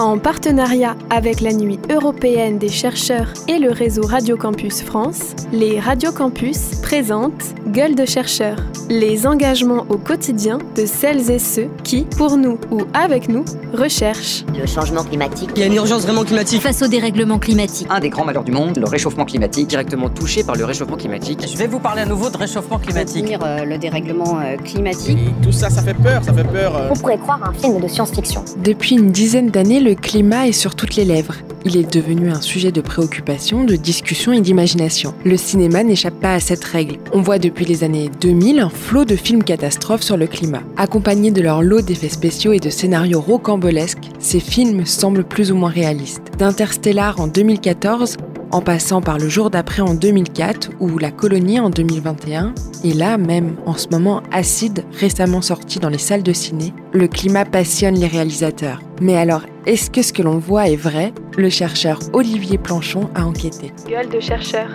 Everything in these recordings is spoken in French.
En partenariat avec la Nuit européenne des chercheurs et le réseau Radio Campus France, les Radio Campus présentent Gueule de chercheurs, les engagements au quotidien de celles et ceux qui, pour nous ou avec nous, recherchent. Le changement climatique. Il y a une urgence vraiment climatique. Face au dérèglement climatique. Un des grands malheurs du monde, le réchauffement climatique. Directement touché par le réchauffement climatique. Je vais vous parler à nouveau de réchauffement climatique. Contenir, euh, le dérèglement euh, climatique. Et tout ça, ça fait peur, ça fait peur. euh. On pourrait croire un film de science-fiction. Depuis une dizaine d'années, le climat est sur toutes les lèvres. Il est devenu un sujet de préoccupation, de discussion et d'imagination. Le cinéma n'échappe pas à cette règle. On voit depuis les années 2000 un flot de films catastrophes sur le climat. Accompagnés de leur lot d'effets spéciaux et de scénarios rocambolesques, ces films semblent plus ou moins réalistes. D'Interstellar en 2014 en passant par le jour d'après en 2004 ou La Colonie en 2021, et là même en ce moment Acide récemment sorti dans les salles de ciné, le climat passionne les réalisateurs. Mais alors, est-ce que ce que l'on voit est vrai? Le chercheur Olivier Planchon a enquêté. Gueule de chercheurs.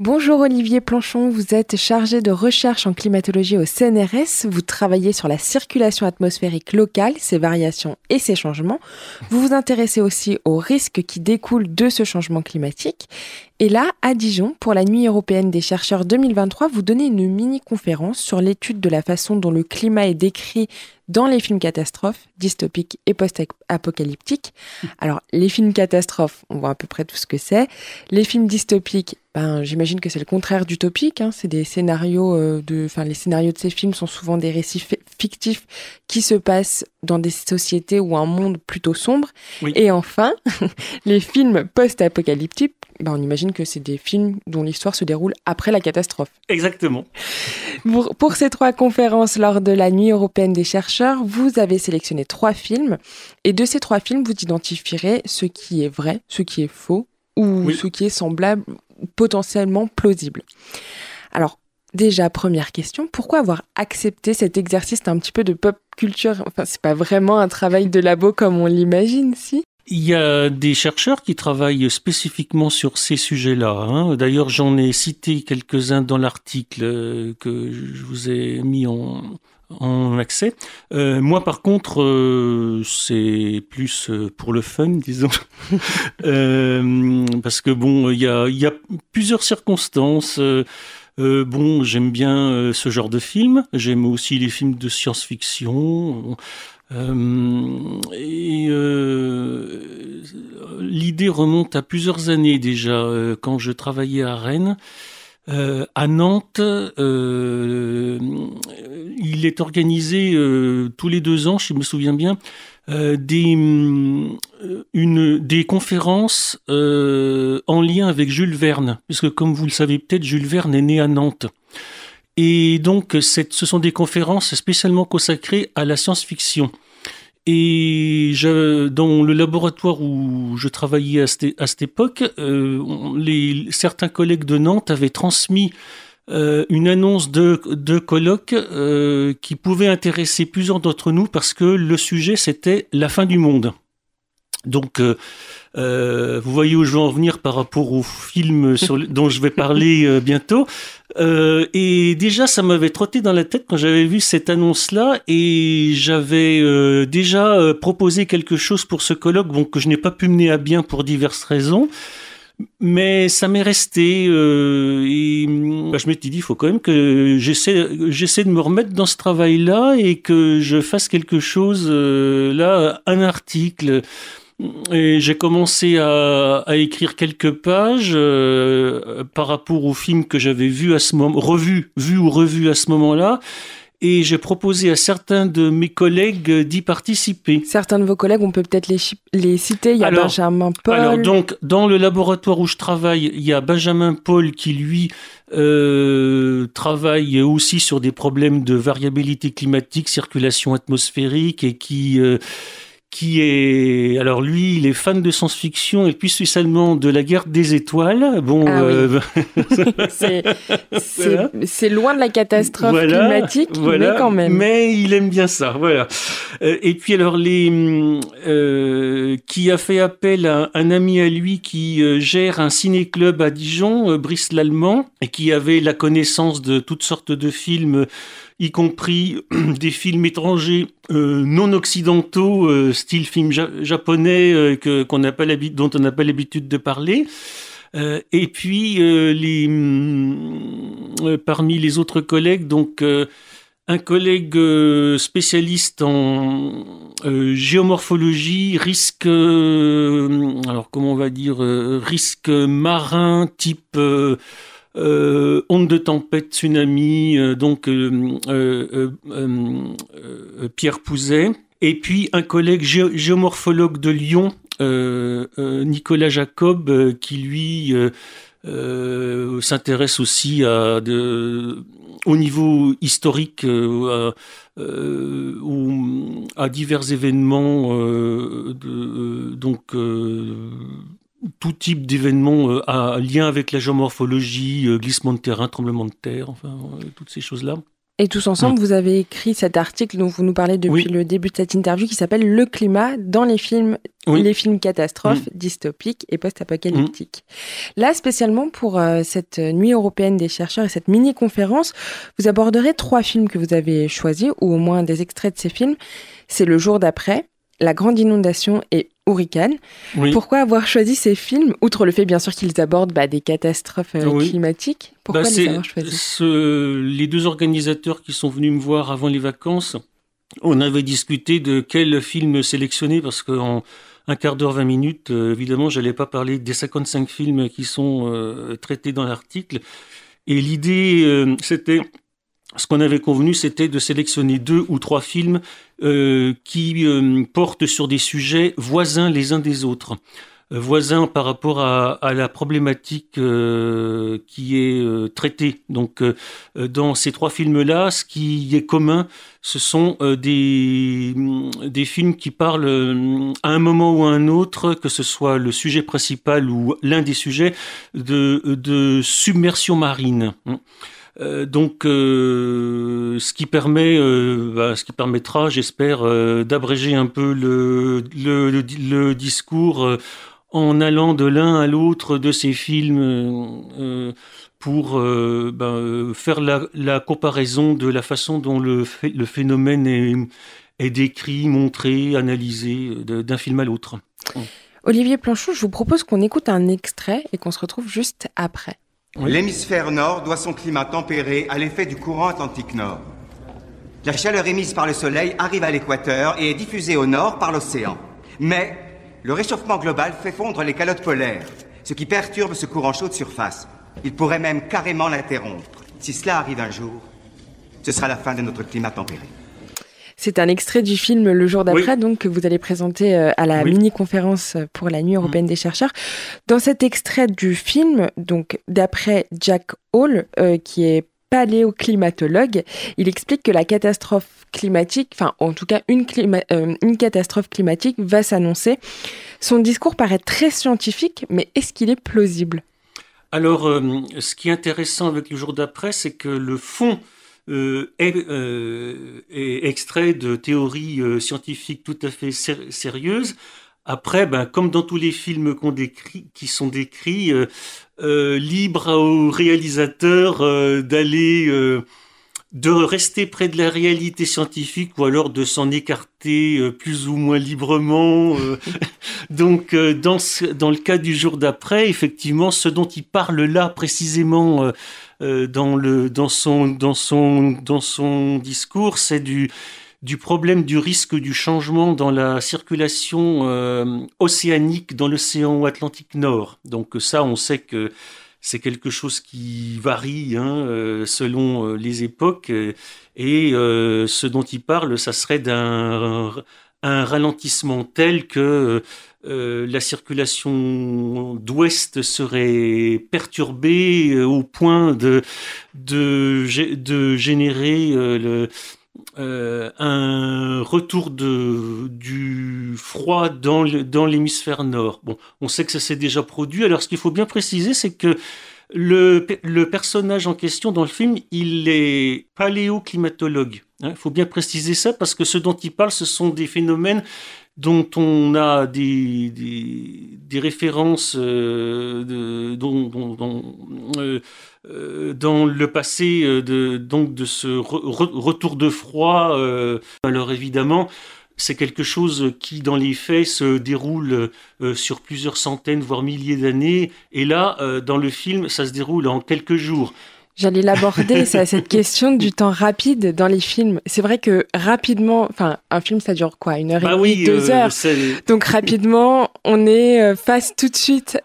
Bonjour Olivier Planchon, vous êtes chargé de recherche en climatologie au CNRS. Vous travaillez sur la circulation atmosphérique locale, ses variations et ses changements. Vous vous intéressez aussi aux risques qui découlent de ce changement climatique. Et là, à Dijon, pour la Nuit européenne des chercheurs 2023, vous donnez une mini-conférence sur l'étude de la façon dont le climat est décrit dans les films catastrophes, dystopiques et post-apocalyptiques. Alors, les films catastrophes, on voit à peu près tout ce que c'est. Les films dystopiques, ben, j'imagine que c'est le contraire d'utopique. Hein. C'est des scénarios euh, de, enfin, les scénarios de ces films sont souvent des récits fictifs qui se passent dans des sociétés ou un monde plutôt sombre. Oui. Et enfin, les films post-apocalyptiques, ben, on imagine que c'est des films dont l'histoire se déroule après la catastrophe. Exactement. Pour, pour, ces trois conférences lors de la Nuit européenne des chercheurs, vous avez sélectionné trois films. Et de ces trois films, vous identifierez ce qui est vrai, ce qui est faux, ou oui. ce qui est semblable, potentiellement plausible. Alors, déjà, première question, pourquoi avoir accepté cet exercice un petit peu de pop culture? Enfin, c'est pas vraiment un travail de labo comme on l'imagine, si? Il y a des chercheurs qui travaillent spécifiquement sur ces sujets-là. Hein. D'ailleurs, j'en ai cité quelques-uns dans l'article que je vous ai mis en, accès. Euh, moi, par contre, euh, c'est plus pour le fun, disons, euh, parce que bon, il y a, plusieurs circonstances. Bon, j'aime bien ce genre de film. J'aime aussi les films de science-fiction. Euh, et euh, l'idée remonte à plusieurs années déjà, euh, quand je travaillais à Rennes. Euh, à Nantes, euh, il est organisé tous les deux ans, je me souviens bien, des conférences en lien avec Jules Verne, puisque comme vous le savez peut-être, Jules Verne est né à Nantes. Et donc, ce sont des conférences spécialement consacrées à la science-fiction. Et dans le laboratoire où je travaillais à cette, époque, euh, certains collègues de Nantes avaient transmis euh, une annonce de, de colloque euh, qui pouvait intéresser plusieurs d'entre nous parce que le sujet c'était la fin du monde. Donc, euh, vous voyez où je veux en venir par rapport au film dont je vais parler euh, bientôt. Euh, et déjà, ça m'avait trotté dans la tête quand j'avais vu cette annonce-là, et j'avais euh, déjà proposé quelque chose pour ce colloque, bon, que je n'ai pas pu mener à bien pour diverses raisons. Mais ça m'est resté euh, et bah, je m'étais dit il faut quand même que j'essaie j'essaie de me remettre dans ce travail-là et que je fasse quelque chose là un article et j'ai commencé à, à, écrire quelques pages euh, par rapport au film que j'avais vu à ce moment, revu, vu ou revu à ce moment-là. Et j'ai proposé à certains de mes collègues d'y participer. Certains de vos collègues, on peut peut-être les, les, citer. Il y a alors, Benjamin Paul. Alors, donc, dans le laboratoire où je travaille, il y a Benjamin Paul qui, lui, euh, travaille aussi sur des problèmes de variabilité climatique, circulation atmosphérique et qui... Euh, qui est alors lui il est fan de science-fiction et puis spécialement de la guerre des étoiles. Bon ah euh... oui. c'est loin de la catastrophe voilà, climatique voilà, mais quand même. Mais il aime bien ça voilà. Euh, et puis alors les euh, qui a fait appel à un ami à lui qui euh, gère un ciné-club à Dijon Brice l'allemand et qui avait la connaissance de toutes sortes de films y compris des films étrangers non occidentaux, style film japonais que, qu'on n'a pas dont on n'a pas l'habitude de parler. et puis, les, mm, parmi les autres collègues, donc un collègue spécialiste en géomorphologie, risque, alors comment on va dire, risque marin type euh, de tempête, tsunami, euh, donc euh, Pierre Pouzet, et puis un collègue géomorphologue de Lyon, Nicolas Jacob, qui lui s'intéresse aussi au niveau historique à, à divers événements tout type d'événements euh, à lien avec la géomorphologie, euh, glissement de terrain, tremblement de terre, enfin, euh, toutes ces choses-là. Et tous ensemble, vous avez écrit cet article dont vous nous parlez depuis le début de cette interview qui s'appelle Le climat dans les films, les films catastrophes, mm. dystopiques et post-apocalyptiques. Mm. Là, spécialement pour cette nuit européenne des chercheurs et cette mini-conférence, vous aborderez trois films que vous avez choisis, ou au moins des extraits de ces films. C'est Le jour d'après, La grande inondation et Hurricane. Pourquoi avoir choisi ces films, outre le fait bien sûr qu'ils abordent bah, des catastrophes euh, climatiques? Pourquoi bah, les avoir choisis? Les deux organisateurs qui sont venus me voir avant les vacances, on avait discuté de quel film sélectionner parce qu'en un quart d'heure, 20 minutes, euh, évidemment, je n'allais pas parler des 55 films qui sont euh, traités dans l'article. Et l'idée, c'était ce qu'on avait convenu, c'était de sélectionner deux ou trois films euh, qui euh, portent sur des sujets voisins les uns des autres. Euh, voisins par rapport à, la problématique qui est traitée. Donc, dans ces trois films-là, ce qui est commun, ce sont des, des films qui parlent à un moment ou à un autre, que ce soit le sujet principal ou l'un des sujets, de submersion marine. Euh, donc, euh, ce qui permet, euh, bah, ce qui permettra, j'espère, d'abréger un peu le, discours en allant de l'un à l'autre de ces films pour bah, faire la, comparaison de la façon dont le, phénomène est, est, décrit, montré, analysé d'un film à l'autre. Olivier Planchon, je vous propose qu'on écoute un extrait et qu'on se retrouve juste après. L'hémisphère nord doit son climat tempéré à l'effet du courant atlantique nord. La chaleur émise par le soleil arrive à l'équateur et est diffusée au nord par l'océan. Mais le réchauffement global fait fondre les calottes polaires, ce qui perturbe ce courant chaud de surface. Il pourrait même carrément l'interrompre. Si cela arrive un jour, ce sera la fin de notre climat tempéré. C'est un extrait du film Le jour d'après, donc que vous allez présenter euh, à la mini-conférence pour la Nuit européenne mm. des chercheurs. Dans cet extrait du film, donc d'après Jack Hall, euh, qui est paléoclimatologue, il explique que la catastrophe climatique, enfin en tout cas une, euh, une catastrophe climatique va s'annoncer. Son discours paraît très scientifique, mais est-ce qu'il est plausible? Alors, ce qui est intéressant avec le jour d'après, c'est que le fond euh, euh, est, extrait de théories euh, scientifiques tout à fait sérieuses. Après, ben, comme dans tous les films qui sont décrits, libre au réalisateur d'aller de rester près de la réalité scientifique ou alors de s'en écarter plus ou moins librement. Donc, dans, le cas du jour d'après, effectivement, ce dont il parle là précisément euh, dans, le, dans, son, discours, c'est du, problème du risque du changement dans la circulation euh, océanique dans l'océan Atlantique Nord. Donc ça, on sait que c'est quelque chose qui varie hein, euh, selon les époques. Et ce dont il parle, ça serait d'un un ralentissement tel que euh, la circulation d'ouest serait perturbée euh, au point de, de, de générer euh, un retour de, du froid dans l'hémisphère nord. Bon, on sait que ça s'est déjà produit. Alors, ce qu'il faut bien préciser, c'est que le, le, personnage en question dans le film, il est paléoclimatologue. Il hein. faut bien préciser ça parce que ce dont il parle, ce sont des phénomènes dont on a des, des, références de, dans le passé de, donc de ce retour de froid. alors évidemment, c'est quelque chose qui, dans les faits, se déroule sur plusieurs centaines, voire milliers d'années. Et là, dans le film, ça se déroule en quelques jours. J'allais l'aborder, cette question du temps rapide dans les films. C'est vrai que rapidement, enfin, un film, ça dure quoi Une heure et bah demie, deux euh, heures Donc rapidement, on est euh, face tout de suite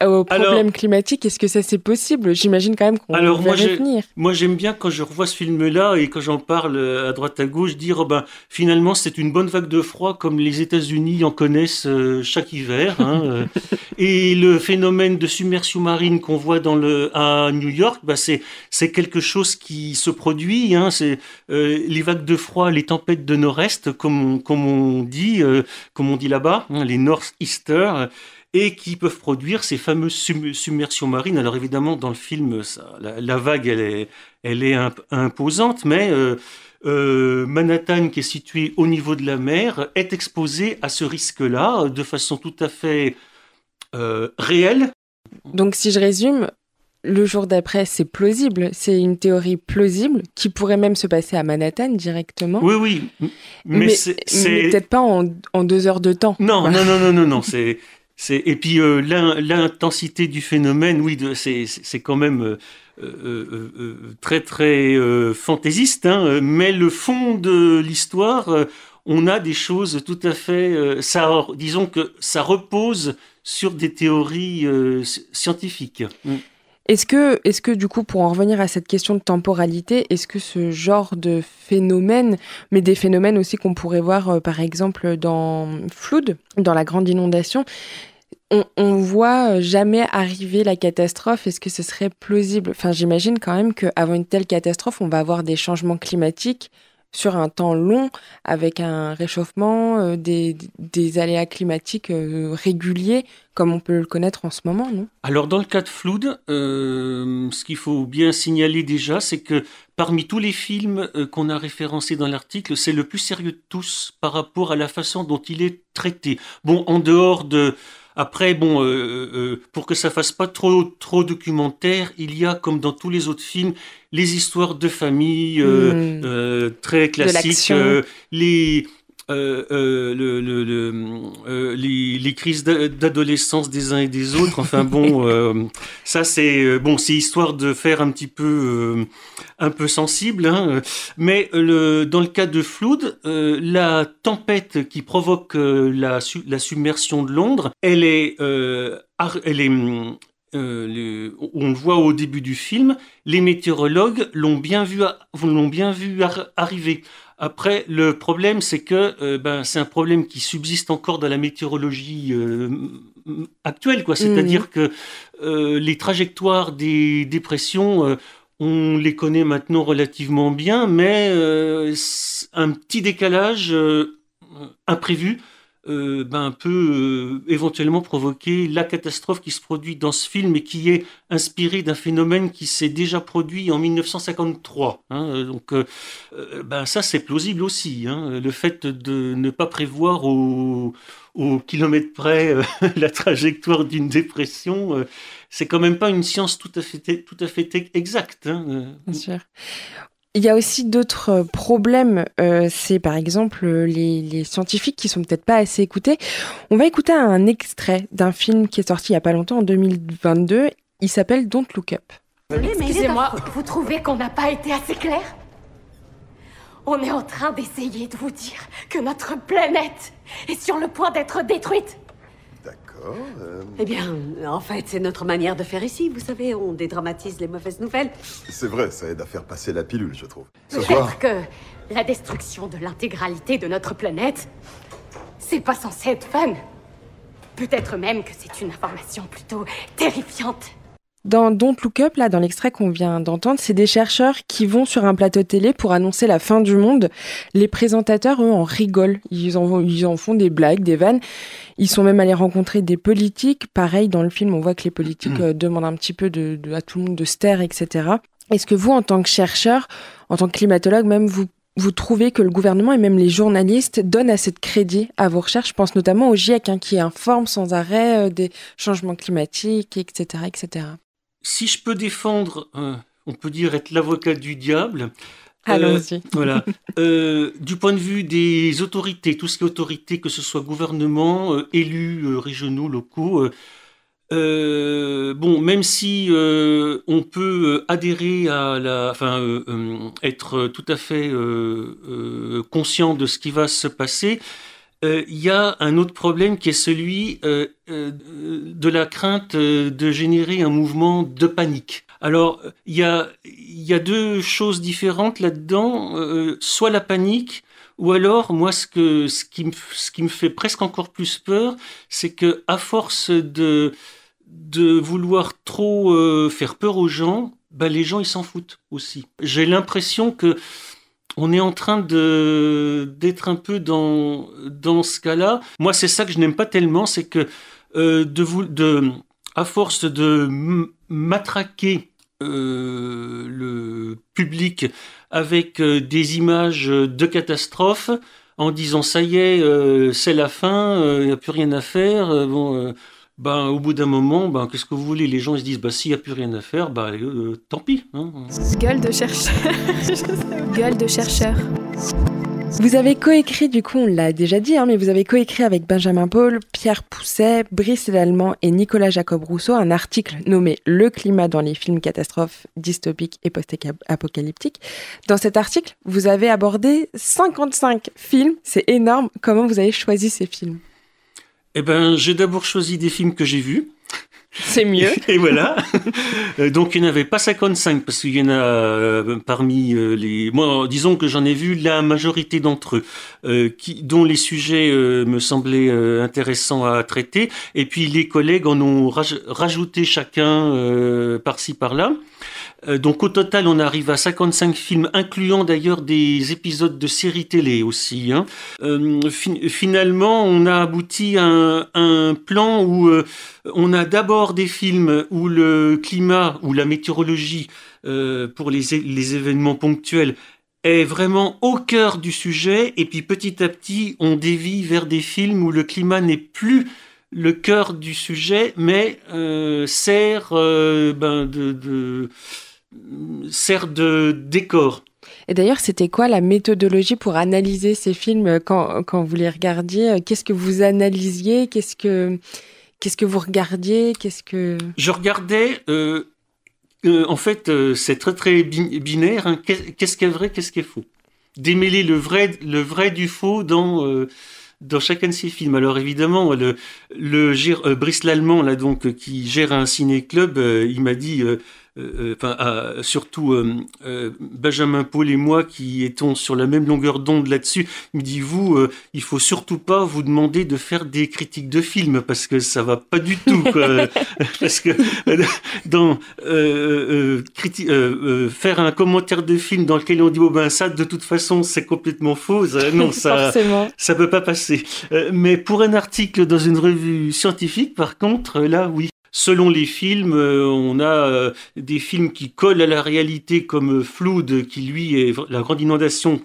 au, problème climatique. Est-ce que ça, c'est possible? J'imagine quand même qu'on va venir. Moi, j'aime bien quand je revois ce film-là et quand j'en parle euh, à droite à gauche, dire, oh ben, finalement, c'est une bonne vague de froid comme les États-Unis en connaissent chaque hiver. Hein, et le phénomène de submersion marine qu'on voit dans le, à New York, bah, c'est c'est quelque chose qui se produit. Hein, c'est euh, les vagues de froid, les tempêtes de nord-est, comme, on dit, euh, comme on dit là-bas, hein, les north-easters et qui peuvent produire ces fameuses submersions marines. Alors évidemment, dans le film, la, vague, elle est, elle est imposante, mais euh, Manhattan, qui est situé au niveau de la mer, est exposé à ce risque-là de façon tout à fait réelle. Donc si je résume, le jour d'après, c'est plausible. C'est une théorie plausible qui pourrait même se passer à Manhattan directement. Oui, oui. Mais, c'est peut-être pas en, deux heures de temps. Non, non, non, non, non, non. c'est et puis euh, l'intensité du phénomène, oui, c'est quand même euh, euh, très très fantaisiste. Hein, mais le fond de l'histoire, on a des choses tout à fait. ça, disons que ça repose sur des théories scientifiques. Mm. Est-ce que, est que du coup, pour en revenir à cette question de temporalité, est-ce que ce genre de phénomène, mais des phénomènes aussi qu'on pourrait voir euh, par exemple dans Flood, dans la grande inondation, on, on voit euh, jamais arriver la catastrophe? Est-ce que ce serait plausible? Enfin, j'imagine quand même qu'avant une telle catastrophe, on va avoir des changements climatiques sur un temps long avec un réchauffement, euh, des, aléas climatiques euh, réguliers comme on peut le connaître en ce moment, non? Alors dans le cas de Flood, euh, ce qu'il faut bien signaler déjà, c'est que parmi tous les films qu'on a référencés dans l'article, c'est le plus sérieux de tous par rapport à la façon dont il est traité. Bon, en dehors de après, bon, euh, euh, euh, pour que ça fasse pas trop trop documentaire, il y a comme dans tous les autres films les histoires de famille hmm. très classiques, les euh, euh, le, le, euh, les, les, crises d'adolescence des uns et des autres. Enfin bon, ça c'est bon, c'est histoire de faire un petit peu un peu sensible. Hein. Mais dans le cas de Flood, la tempête qui provoque la, la submersion de Londres, elle est elle est euh, on le voit au début du film, les météorologues l'ont bien vu, l'ont bien vu arriver. Après, le problème, c'est que euh, ben, c'est un problème qui subsiste encore dans la météorologie euh, actuelle, quoi. C'est-à-dire mmh. que les trajectoires des dépressions, on les connaît maintenant relativement bien, mais un petit décalage imprévu euh, ben, peut euh, éventuellement provoquer la catastrophe qui se produit dans ce film et qui est inspiré d'un phénomène qui s'est déjà produit en 1953. Hein. donc euh, ben, ça c'est plausible aussi. Hein. le fait de ne pas prévoir au, au kilomètre près la trajectoire d'une dépression c'est quand même pas une science tout à fait, tout à fait exacte. Hein. Bien sûr. Il y a aussi d'autres euh, problèmes. Euh, c'est par exemple les, scientifiques qui sont peut-être pas assez écoutés. On va écouter un extrait d'un film qui est sorti il y a pas longtemps, en 2022. Il s'appelle Don't Look Up. Excusez-moi, vous trouvez qu'on n'a pas été assez clair? On est en train d'essayer de vous dire que notre planète est sur le point d'être détruite. Euh, eh bien, en fait, c'est notre manière de faire ici. Vous savez, on dédramatise les mauvaises nouvelles. C'est vrai, ça aide à faire passer la pilule, je trouve. Peut-être que la destruction de l'intégralité de notre planète, c'est pas censé être fun. Peut-être même que c'est une information plutôt terrifiante. Dans Don't Look Up, là, dans l'extrait qu'on vient d'entendre, c'est des chercheurs qui vont sur un plateau télé pour annoncer la fin du monde. Les présentateurs, eux, en rigolent. Ils en, ils en font des blagues, des vannes. Ils sont même allés rencontrer des politiques. Pareil, dans le film, on voit que les politiques euh, demandent un petit peu de, à tout le monde de se taire, etc. Est-ce que vous, en tant que chercheur, en tant que climatologue, même, vous vous trouvez que le gouvernement et même les journalistes donnent assez de crédit à vos recherches? Je pense notamment au GIEC hein, qui informe sans arrêt des changements climatiques, etc., etc. Si je peux défendre, on peut dire être l'avocat du diable, Allons-y. voilà. du point de vue des autorités, tout ce qui est autorité, que ce soit gouvernement, élus régionaux, locaux, euh, bon, même si euh, on peut euh, adhérer à la, enfin, être tout à fait conscient de ce qui va se passer, il y a un autre problème qui est celui de la crainte de générer un mouvement de panique. Alors, il y a, y a deux choses différentes là-dedans, soit la panique, ou alors, moi, ce, que, ce, qui me, ce qui me fait presque encore plus peur, c'est que à force de de vouloir trop euh, faire peur aux gens, bah, les gens ils s'en foutent aussi. J'ai l'impression que on est en train de d'être un peu dans dans ce cas-là. Moi, c'est ça que je n'aime pas tellement, c'est que euh, de vous de à force de matraquer euh, le public avec des images de catastrophes en disant ça y est, c'est la fin, il n'y a plus rien à faire. Ben, au bout d'un moment, ben, qu'est-ce que vous voulez? Les gens ils se disent, bah, s'il n'y a plus rien à faire, bah, euh, tant pis. Hein. Gueule de chercheur. Gueule de chercheur. Vous avez coécrit, du coup, on l'a déjà dit, hein, mais vous avez coécrit avec Benjamin Paul, Pierre Pousset, Brice Lallemand et Nicolas Jacob Rousseau un article nommé Le climat dans les films catastrophes dystopiques et post-apocalyptiques. Dans cet article, vous avez abordé 55 films, c'est énorme. Comment vous avez choisi ces films? Eh ben, j'ai d'abord choisi des films que j'ai vus. C'est mieux. Et voilà. Euh, donc il n'y en avait pas 55 parce qu'il y en a euh, parmi euh, les. Moi, disons que j'en ai vu la majorité d'entre eux, qui, dont les sujets me semblaient intéressants à traiter. Et puis les collègues en ont rajouté chacun par-ci par-là. Euh, donc au total, on arrive à 55 films, incluant d'ailleurs des épisodes de séries télé aussi. Hein. Euh, finalement, on a abouti à un, plan où euh, on a d'abord des films où le climat ou la météorologie pour les, événements ponctuels est vraiment au cœur du sujet, et puis petit à petit, on dévie vers des films où le climat n'est plus le cœur du sujet, mais sert ben, de sert de décor. Et d'ailleurs, c'était quoi la méthodologie pour analyser ces films quand, quand vous les regardiez? Qu'est-ce que vous analysiez? Qu'est-ce que qu'est-ce que vous regardiez? Qu'est-ce que je regardais euh, euh, En fait, euh, c'est très très binaire. Hein. Qu'est-ce qui est vrai Qu'est-ce qui est faux? Démêler le vrai le vrai du faux dans dans chacun de ces films. Alors évidemment, le, le Brice Lallemand, là donc, qui gère un ciné-club, il m'a dit euh, enfin, surtout euh, euh, Benjamin Paul et moi qui étions sur la même longueur d'onde là-dessus, il me dit vous, il faut surtout pas vous demander de faire des critiques de films parce que ça va pas du tout, parce que dans faire un commentaire de film dans lequel on dit oh ben ça de toute façon c'est complètement faux, non ça ça peut pas passer. mais pour un article dans une revue scientifique, par contre, là oui, selon les films, euh, on a euh, des films qui collent à la réalité comme Flood, qui lui est la grande inondation,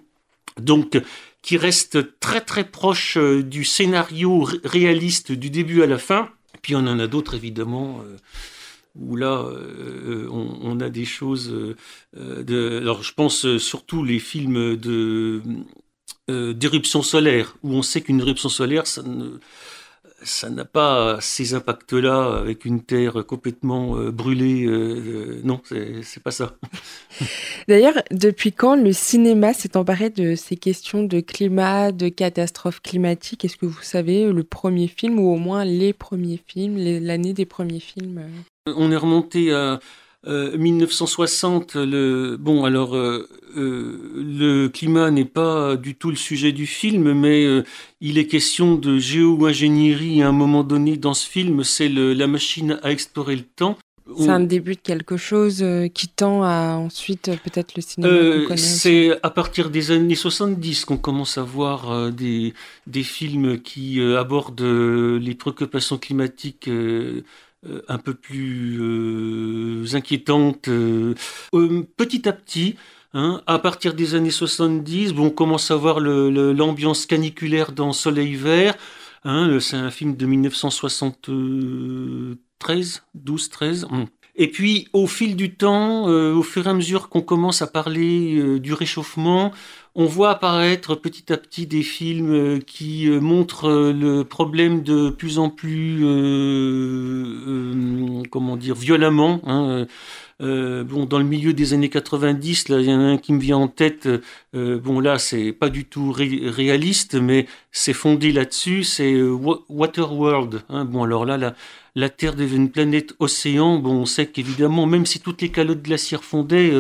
donc qui reste très très proche euh, du scénario réaliste du début à la fin. Puis on en a d'autres évidemment où là, on, a des choses. alors, je pense surtout les films de d'éruption solaire, où on sait qu'une éruption solaire, ça ne, ça n'a pas ces impacts-là avec une terre complètement euh, brûlée. Euh, non, c'est pas ça. D'ailleurs, depuis quand le cinéma s'est emparé de ces questions de climat, de catastrophes climatiques? Est-ce que vous savez le premier film ou au moins les premiers films, l'année des premiers films? On est remonté à 1960, euh, le, bon, alors, euh, euh, le climat n'est pas du tout le sujet du film, mais il est question de géo-ingénierie à un moment donné dans ce film. C'est la machine à explorer le temps. C'est un début de quelque chose qui tend à ensuite peut-être le cinéma. c'est à partir des années 70 qu'on commence à voir des, des films qui abordent les préoccupations climatiques un peu plus euh, inquiétante. Euh, petit à petit, Hein. À partir des années 70, bon, on commence à voir l'ambiance caniculaire dans Soleil Vert. Hein. C'est un film de 1973, 12, 13. Et puis, au fil du temps, euh, au fur et à mesure qu'on commence à parler euh, du réchauffement, on voit apparaître petit à petit des films euh, qui montrent le problème de plus en plus, comment dire, violemment. Hein, euh, bon, dans le milieu des années 90, là, il y en a un qui me vient en tête. Euh, bon, là, c'est pas du tout réaliste, mais c'est fondé là-dessus. C'est euh, Waterworld. Hein. Bon, alors là, la, Terre devient une planète océan. Bon, on sait qu'évidemment, même si toutes les calottes glaciaires fondaient,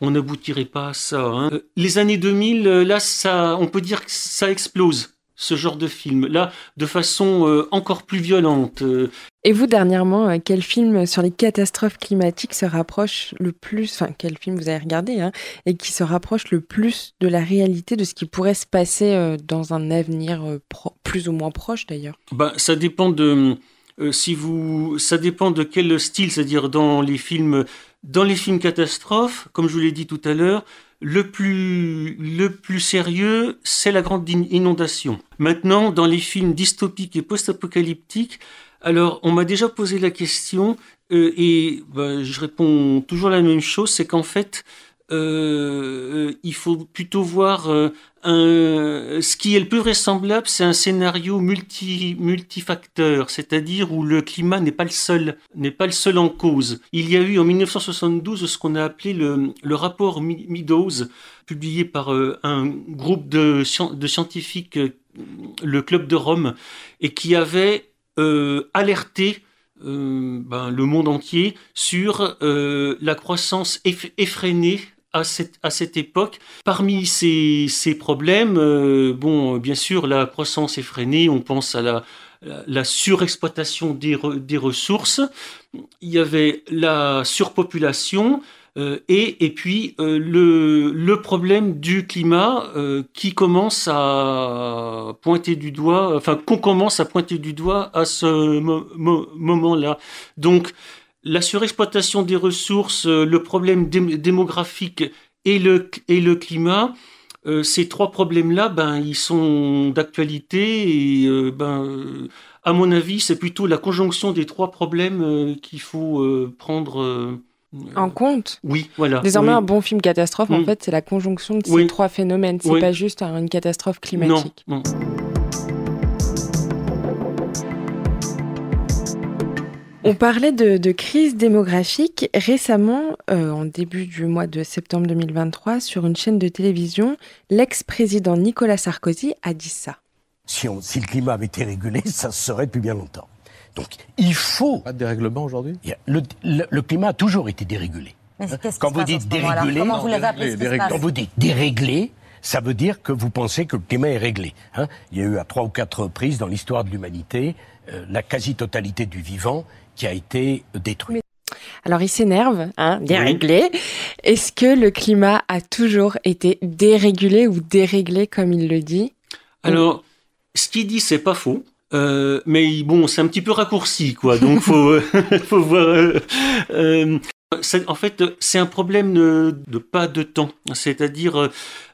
on n'aboutirait pas à ça. Hein. les années 2000, là, ça, on peut dire que ça explose ce genre de film, là, de façon euh, encore plus violente. Euh. Et vous, dernièrement, euh, quel film sur les catastrophes climatiques se rapproche le plus, enfin, quel film vous avez regardé, hein, et qui se rapproche le plus de la réalité de ce qui pourrait se passer dans un avenir plus ou moins proche d'ailleurs? Bah, Ça dépend de. si vous, ça dépend de quel style, c'est-à-dire dans les films, dans les films catastrophes, comme je vous l'ai dit tout à l'heure, le plus, le plus sérieux, c'est la grande inondation. Maintenant, dans les films dystopiques et post-apocalyptiques, alors on m'a déjà posé la question euh, et bah, je réponds toujours la même chose, c'est qu'en fait, euh, il faut plutôt voir euh, ce qui est le plus vraisemblable, c'est un scénario multi, multifacteur, c'est-à-dire où le climat n'est pas le seul, n'est pas le seul en cause. Il y a eu en 1972 ce qu'on a appelé le, rapport Meadows, publié par euh, un groupe de, scientifiques, le Club de Rome, et qui avait alerté ben, le monde entier sur la croissance effrénée à cette, époque. Parmi ces, problèmes, euh, bon, bien sûr, la croissance effrénée, on pense à la, surexploitation des, ressources, il y avait la surpopulation, euh, et, puis euh, le, problème du climat qui commence à pointer du doigt, enfin qu'on commence à pointer du doigt à ce moment-là. Donc la surexploitation des ressources, euh, le problème démographique et le, et le climat, euh, ces trois problèmes-là, ben, ils sont d'actualité et euh, ben, à mon avis, c'est plutôt la conjonction des trois problèmes qu'il faut prendre en compte. Oui, voilà. Désormais, un bon film catastrophe, en mm. fait, c'est la conjonction de ces trois phénomènes. C'est pas juste une catastrophe climatique. Non, non. On parlait de, crise démographique. Récemment, euh, en début du mois de septembre 2023, sur une chaîne de télévision, l'ex-président Nicolas Sarkozy a dit ça. Si, le climat avait été régulé, ça se serait depuis bien longtemps. Donc il faut... Pas de dérèglement aujourd'hui? Le, climat a toujours été dérégulé. quand vous dites dérégulé, quand vous dites dérégler, ça veut dire que vous pensez que le climat est réglé. Hein. il y a eu à trois ou quatre reprises dans l'histoire de l'humanité euh, la quasi-totalité du vivant qui a été détruit. Alors il s'énerve, hein, déréglé. Est-ce que le climat a toujours été dérégulé ou déréglé comme il le dit? Alors, ce qu'il dit, c'est pas faux. Euh, mais bon, c'est un petit peu raccourci, quoi. Donc, faut, faut voir. Euh, euh, en fait, c'est un problème de, pas de temps. C'est-à-dire,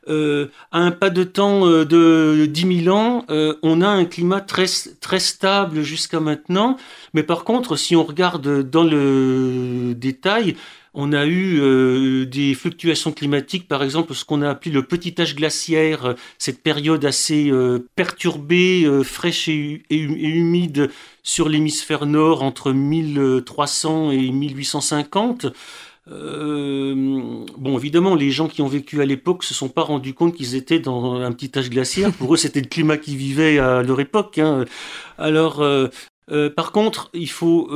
euh, à un pas de temps euh, de 10 000 ans, euh, on a un climat très, très stable jusqu'à maintenant. Mais par contre, si on regarde dans le détail, on a eu des fluctuations climatiques, par exemple ce qu'on a appelé le petit âge glaciaire, cette période assez perturbée, fraîche et, humide sur l'hémisphère nord entre 1300 et 1850. Euh, bon, évidemment, les gens qui ont vécu à l'époque se sont pas rendus compte qu'ils étaient dans un petit âge glaciaire. Pour eux, c'était le climat qui vivait à leur époque. Hein. Alors, euh, euh, par contre, il faut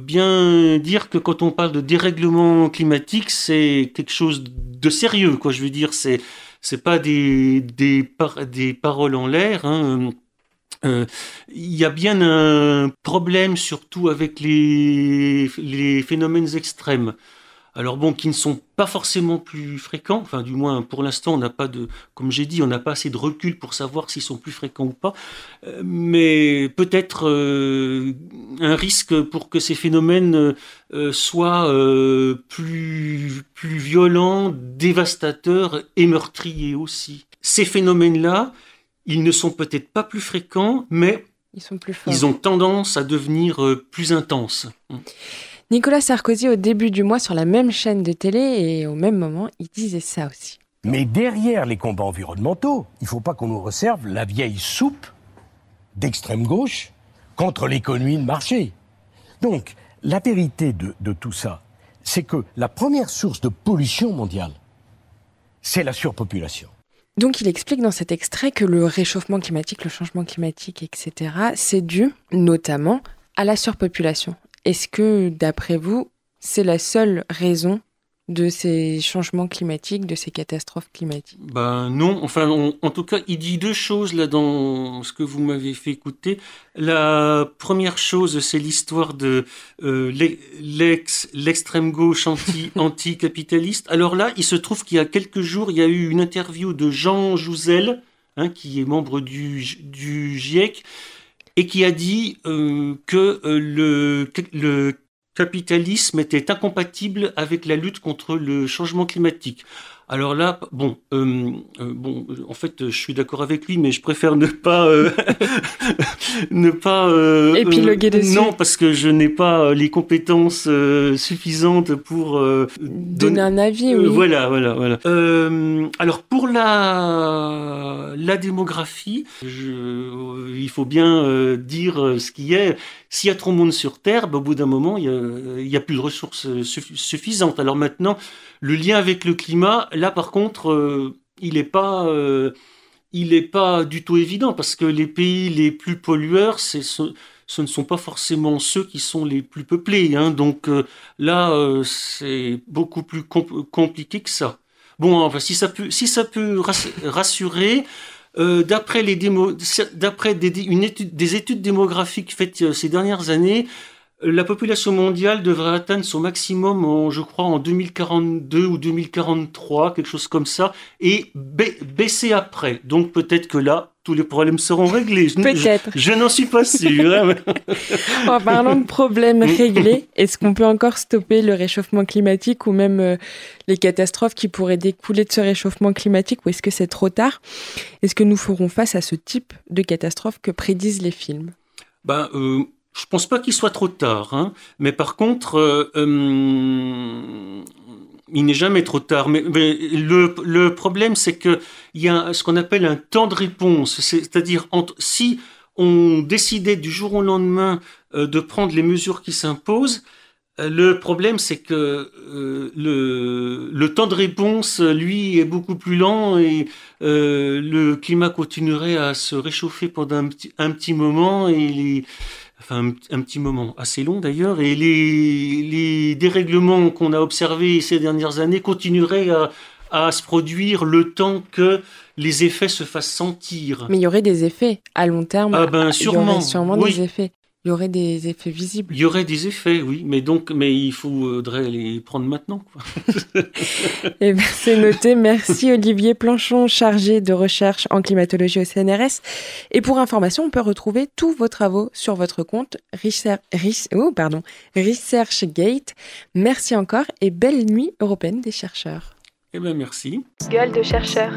bien dire que quand on parle de dérèglement climatique, c'est quelque chose de sérieux. Quoi, je veux dire, c'est pas des paroles en l'air. Hein. Il y a bien un problème surtout avec les phénomènes extrêmes. Alors bon, qui ne sont pas forcément plus fréquents, enfin du moins pour l'instant on n'a pas de, comme j'ai dit, on n'a pas assez de recul pour savoir s'ils sont plus fréquents ou pas, euh, mais peut-être euh, un risque pour que ces phénomènes euh, soient plus, plus violents, dévastateurs et meurtriers aussi. Ces phénomènes-là, ils ne sont peut-être pas plus fréquents, mais ils, sont plus ils ont tendance à devenir plus intenses. Nicolas Sarkozy, au début du mois, sur la même chaîne de télé et au même moment, il disait ça aussi. Mais derrière les combats environnementaux, il ne faut pas qu'on nous resserve la vieille soupe d'extrême gauche contre l'économie de marché. Donc, la vérité de, de tout ça, c'est que la première source de pollution mondiale, c'est la surpopulation. Donc il explique dans cet extrait que le réchauffement climatique, le changement climatique, etc., c'est dû notamment à la surpopulation. Est-ce que, d'après vous, c'est la seule raison de ces changements climatiques, de ces catastrophes climatiques? Ben non, enfin en tout cas il dit deux choses là dans ce que vous m'avez fait écouter. La première chose c'est l'histoire de euh, l'extrême gauche anti anticapitaliste. Alors là il se trouve qu'il y a quelques jours il y a eu une interview de Jean Jouzel, hein, qui est membre du, du GIEC, et qui a dit euh, que euh, le, le capitalisme était incompatible avec la lutte contre le changement climatique. Alors là, bon, euh, euh, bon, en fait, je suis d'accord avec lui, mais je préfère ne pas, euh, ne pas épiloguer dessus. Non, parce que je n'ai pas les compétences suffisantes pour donner un avis. Oui. voilà, voilà, voilà. alors pour la la démographie, je, il faut bien dire ce qui est. S'il y a trop de monde sur Terre, bah, au bout d'un moment, il n'y a, a, plus de ressources suffisantes. Alors maintenant, le lien avec le climat, là par contre, euh, il n'est pas, euh, il est pas du tout évident parce que les pays les plus pollueurs, ce, ne sont pas forcément ceux qui sont les plus peuplés. Hein. donc euh, là, c'est beaucoup plus compliqué que ça. Bon, enfin, si ça peut, si ça peut rassurer. d'après des études démographiques faites ces dernières années, la population mondiale devrait atteindre son maximum, en, je crois, en 2042 ou 2043, quelque chose comme ça, et baisser après. Donc peut-être que là, tous les problèmes seront réglés. Peut-être. Je, n'en suis pas sûr. Hein, en parlant de problèmes réglés, est-ce qu'on peut encore stopper le réchauffement climatique ou même euh, les catastrophes qui pourraient découler de ce réchauffement climatique ou est-ce que c'est trop tard? Est-ce que nous ferons face à ce type de catastrophe que prédisent les films? Ben, euh, je pense pas qu'il soit trop tard, hein. mais par contre, euh, euh, il n'est jamais trop tard. Mais, le, problème, c'est qu'il y a ce qu'on appelle un temps de réponse, c'est-à-dire si on décidait du jour au lendemain euh, de prendre les mesures qui s'imposent, le problème, c'est que le, temps de réponse, lui, est beaucoup plus lent et le climat continuerait à se réchauffer pendant un petit, moment et enfin un, petit moment assez long d'ailleurs, et les, les dérèglements qu'on a observés ces dernières années continueraient à, à se produire le temps que les effets se fassent sentir. Mais il y aurait des effets à long terme. Ah ben sûrement. Il y aurait sûrement des effets. Il y aurait des effets visibles. Il y aurait des effets, oui, mais donc, mais il faudrait les prendre maintenant. Eh ben, c'est noté. Merci Olivier Planchon, chargé de recherche en climatologie au CNRS. Et pour information, on peut retrouver tous vos travaux sur votre compte Research, oh, pardon, ResearchGate. Merci encore et belle nuit européenne des chercheurs. Eh bien, merci. Gueule de chercheur.